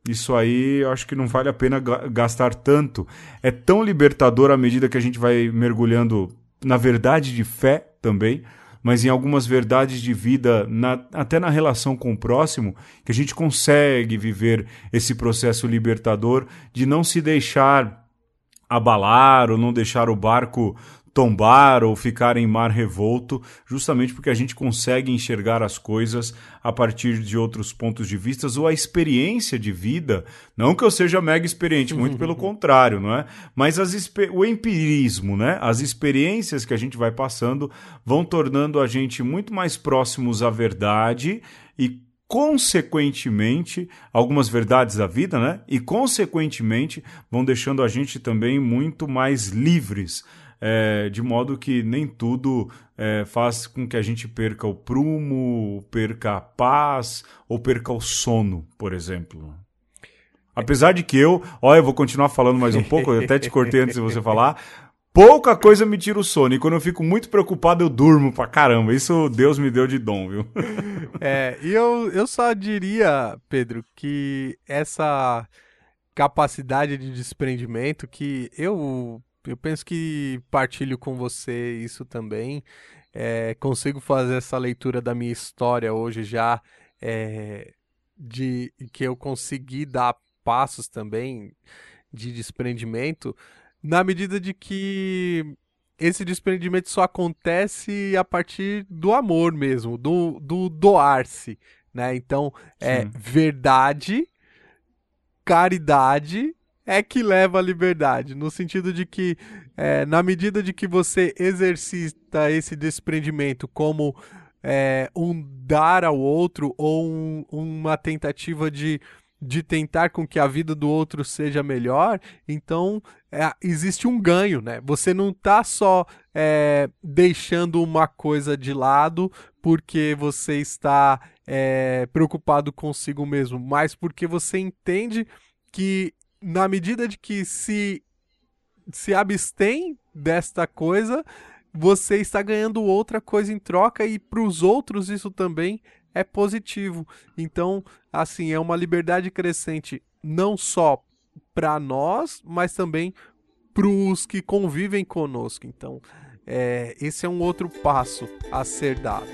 isso aí eu acho que não vale a pena gastar tanto. É tão libertador à medida que a gente vai mergulhando na verdade de fé também, mas em algumas verdades de vida, na, até na relação com o próximo, que a gente consegue viver esse processo libertador de não se deixar abalar ou não deixar o barco tombar ou ficar em mar revolto, justamente porque a gente consegue enxergar as coisas a partir de outros pontos de vista ou a experiência de vida, não que eu seja mega experiente, muito pelo contrário, não é? Mas as, o empirismo, né? As experiências que a gente vai passando vão tornando a gente muito mais próximos à verdade e consequentemente, algumas verdades da vida, né? E consequentemente vão deixando a gente também muito mais livres é, de modo que nem tudo é, faz com que a gente perca o prumo, perca a paz ou perca o sono, por exemplo. Apesar de que eu, olha, eu vou continuar falando mais um pouco, eu até te cortei antes de você falar. Pouca coisa me tira o sono. E quando eu fico muito preocupado, eu durmo pra caramba. Isso Deus me deu de dom, viu? É, e eu, eu só diria, Pedro, que essa capacidade de desprendimento que eu eu penso que partilho com você isso também. É, consigo fazer essa leitura da minha história hoje já, é, de que eu consegui dar passos também de desprendimento, na medida de que esse desprendimento só acontece a partir do amor mesmo, do, do doar-se, né? Então, é Sim. verdade, caridade é que leva à liberdade, no sentido de que, é, na medida de que você exercita esse desprendimento como é, um dar ao outro ou um, uma tentativa de, de tentar com que a vida do outro seja melhor, então é, existe um ganho, né? Você não está só é, deixando uma coisa de lado porque você está é, preocupado consigo mesmo, mas porque você entende que na medida de que se se abstém desta coisa, você está ganhando outra coisa em troca e para os outros isso também é positivo. Então, assim, é uma liberdade crescente não só para nós, mas também para os que convivem conosco. Então, é, esse é um outro passo a ser dado.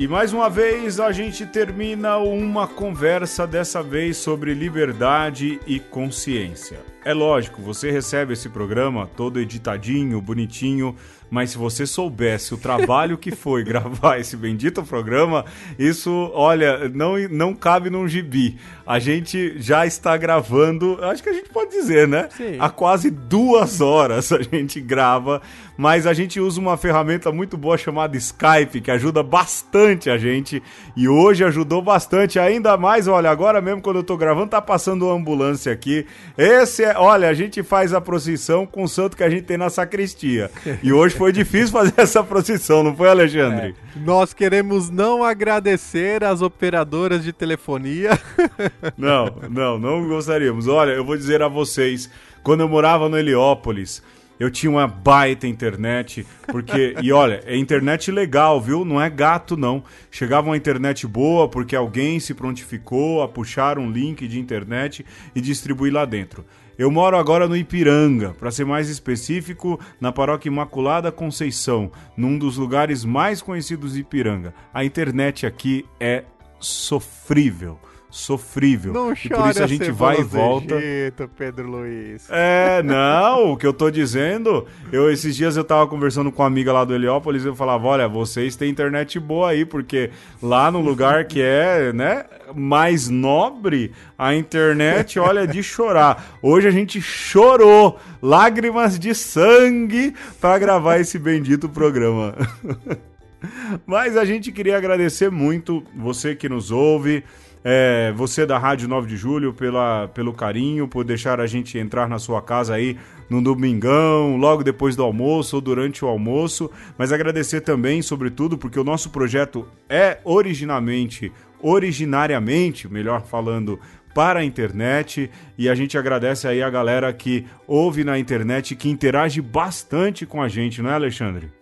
E mais uma vez a gente termina uma conversa dessa vez sobre liberdade e consciência. É lógico, você recebe esse programa todo editadinho, bonitinho, mas se você soubesse o trabalho que foi gravar esse bendito programa, isso, olha, não, não cabe num gibi. A gente já está gravando, acho que a gente pode dizer, né? Sim. Há quase duas horas a gente grava, mas a gente usa uma ferramenta muito boa chamada Skype, que ajuda bastante a gente. E hoje ajudou bastante, ainda mais, olha, agora mesmo quando eu estou gravando, tá passando uma ambulância aqui. Esse é, olha, a gente faz a procissão com o santo que a gente tem na sacristia. E hoje foi difícil fazer essa procissão, não foi, Alexandre? É. Nós queremos não agradecer as operadoras de telefonia. Não, não, não gostaríamos. Olha, eu vou dizer a vocês, quando eu morava no Heliópolis, eu tinha uma baita internet, porque. e olha, é internet legal, viu? Não é gato, não. Chegava uma internet boa porque alguém se prontificou a puxar um link de internet e distribuir lá dentro. Eu moro agora no Ipiranga, para ser mais específico, na paróquia Imaculada Conceição, num dos lugares mais conhecidos de Ipiranga. A internet aqui é sofrível sofrível. Não e por isso a gente vai e volta. Egito, Pedro Luiz. É, não, o que eu tô dizendo, eu esses dias eu tava conversando com uma amiga lá do Heliópolis e eu falava, olha, vocês têm internet boa aí, porque lá no lugar que é, né, mais nobre, a internet, olha, de chorar. Hoje a gente chorou, lágrimas de sangue para gravar esse bendito programa. Mas a gente queria agradecer muito você que nos ouve, é, você da Rádio 9 de Julho pela, pelo carinho, por deixar a gente entrar na sua casa aí no domingão, logo depois do almoço ou durante o almoço. Mas agradecer também, sobretudo, porque o nosso projeto é originalmente, originariamente, melhor falando, para a internet e a gente agradece aí a galera que ouve na internet, que interage bastante com a gente, não é, Alexandre?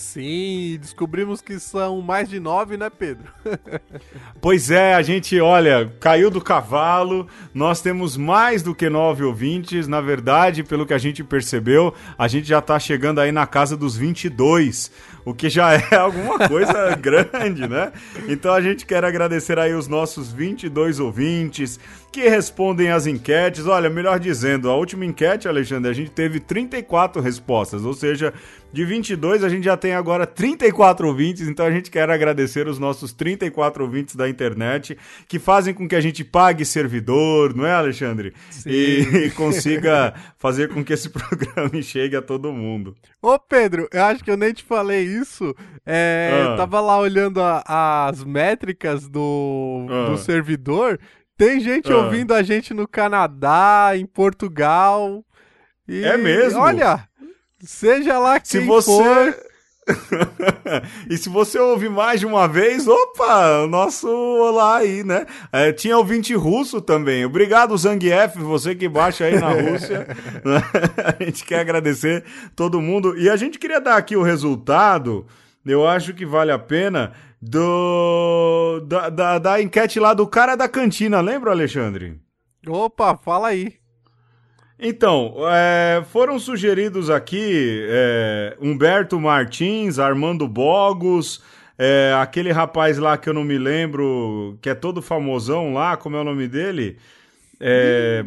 Sim, descobrimos que são mais de nove, né, Pedro? pois é, a gente, olha, caiu do cavalo. Nós temos mais do que nove ouvintes. Na verdade, pelo que a gente percebeu, a gente já está chegando aí na casa dos 22 o que já é alguma coisa grande, né? Então a gente quer agradecer aí os nossos 22 ouvintes que respondem às enquetes. Olha, melhor dizendo, a última enquete, Alexandre, a gente teve 34 respostas, ou seja, de 22 a gente já tem agora 34 ouvintes, então a gente quer agradecer os nossos 34 ouvintes da internet que fazem com que a gente pague servidor, não é, Alexandre? Sim. E, consiga fazer com que esse programa chegue a todo mundo. Ô Pedro, eu acho que eu nem te falei isso. É, ah. Tava lá olhando a, as métricas do, ah. do servidor. Tem gente ah. ouvindo a gente no Canadá, em Portugal. E, é mesmo? Olha, seja lá quem Se você... for e se você ouvir mais de uma vez, opa, nosso olá aí, né? É, tinha ouvinte russo também. Obrigado, Zangief, você que baixa aí na Rússia. a gente quer agradecer todo mundo. E a gente queria dar aqui o resultado, eu acho que vale a pena, do da, da, da enquete lá do cara da cantina. Lembra, Alexandre? Opa, fala aí. Então, é, foram sugeridos aqui é, Humberto Martins, Armando Bogos, é, aquele rapaz lá que eu não me lembro, que é todo famosão lá, como é o nome dele? É,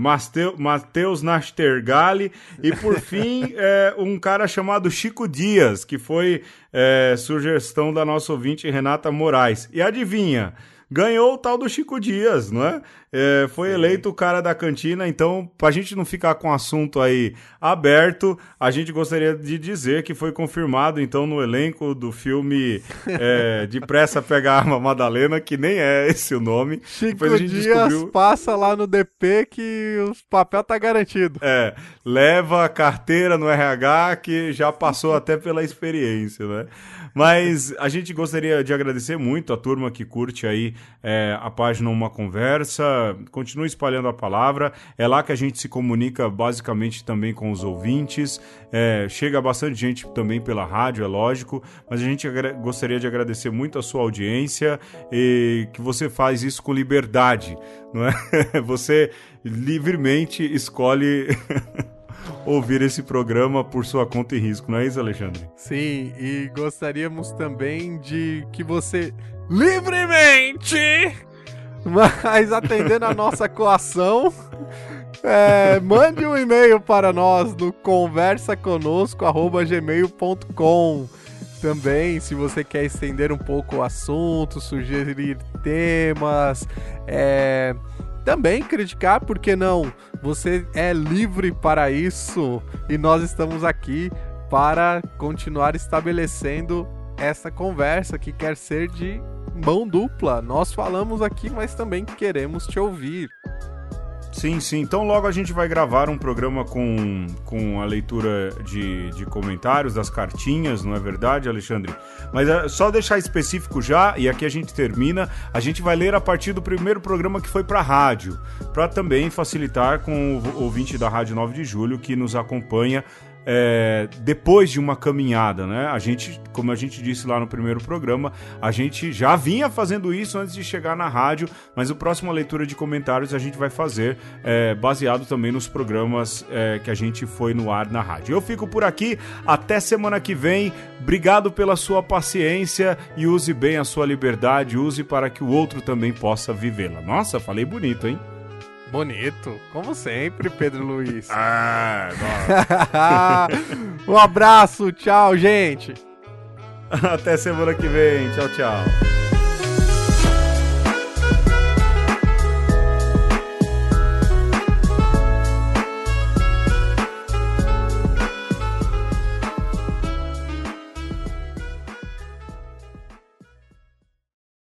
Matheus Nastergali e por fim é, um cara chamado Chico Dias, que foi é, sugestão da nossa ouvinte Renata Moraes. E adivinha? Ganhou o tal do Chico Dias, não é? é foi Sim. eleito o cara da cantina, então, pra gente não ficar com o assunto aí aberto, a gente gostaria de dizer que foi confirmado, então, no elenco do filme é, Depressa Pega a Arma Madalena, que nem é esse o nome. Chico a Dias descobriu... passa lá no DP que o papel tá garantido. É, leva a carteira no RH que já passou até pela experiência, né? Mas a gente gostaria de agradecer muito a turma que curte aí é, a página Uma Conversa. Continue espalhando a palavra. É lá que a gente se comunica basicamente também com os ouvintes. É, chega bastante gente também pela rádio, é lógico. Mas a gente gostaria de agradecer muito a sua audiência e que você faz isso com liberdade, não é? Você livremente escolhe ouvir esse programa por sua conta e risco, não é isso, Alexandre? Sim, e gostaríamos também de que você livremente, mas atendendo a nossa coação, é, mande um e-mail para nós no conversaconosco@gmail.com. Também, se você quer estender um pouco o assunto, sugerir temas, é, também criticar, por que não? Você é livre para isso e nós estamos aqui para continuar estabelecendo essa conversa que quer ser de mão dupla. Nós falamos aqui, mas também queremos te ouvir. Sim, sim. Então logo a gente vai gravar um programa com, com a leitura de, de comentários, das cartinhas, não é verdade, Alexandre? Mas é só deixar específico já, e aqui a gente termina, a gente vai ler a partir do primeiro programa que foi para rádio, para também facilitar com o ouvinte da Rádio 9 de Julho que nos acompanha é, depois de uma caminhada, né? A gente, como a gente disse lá no primeiro programa, a gente já vinha fazendo isso antes de chegar na rádio, mas o próximo leitura de comentários a gente vai fazer é, baseado também nos programas é, que a gente foi no ar na rádio. Eu fico por aqui, até semana que vem. Obrigado pela sua paciência e use bem a sua liberdade, use para que o outro também possa vivê-la. Nossa, falei bonito, hein? Bonito, como sempre, Pedro Luiz. Ah, um abraço, tchau, gente. Até semana que vem. Tchau, tchau.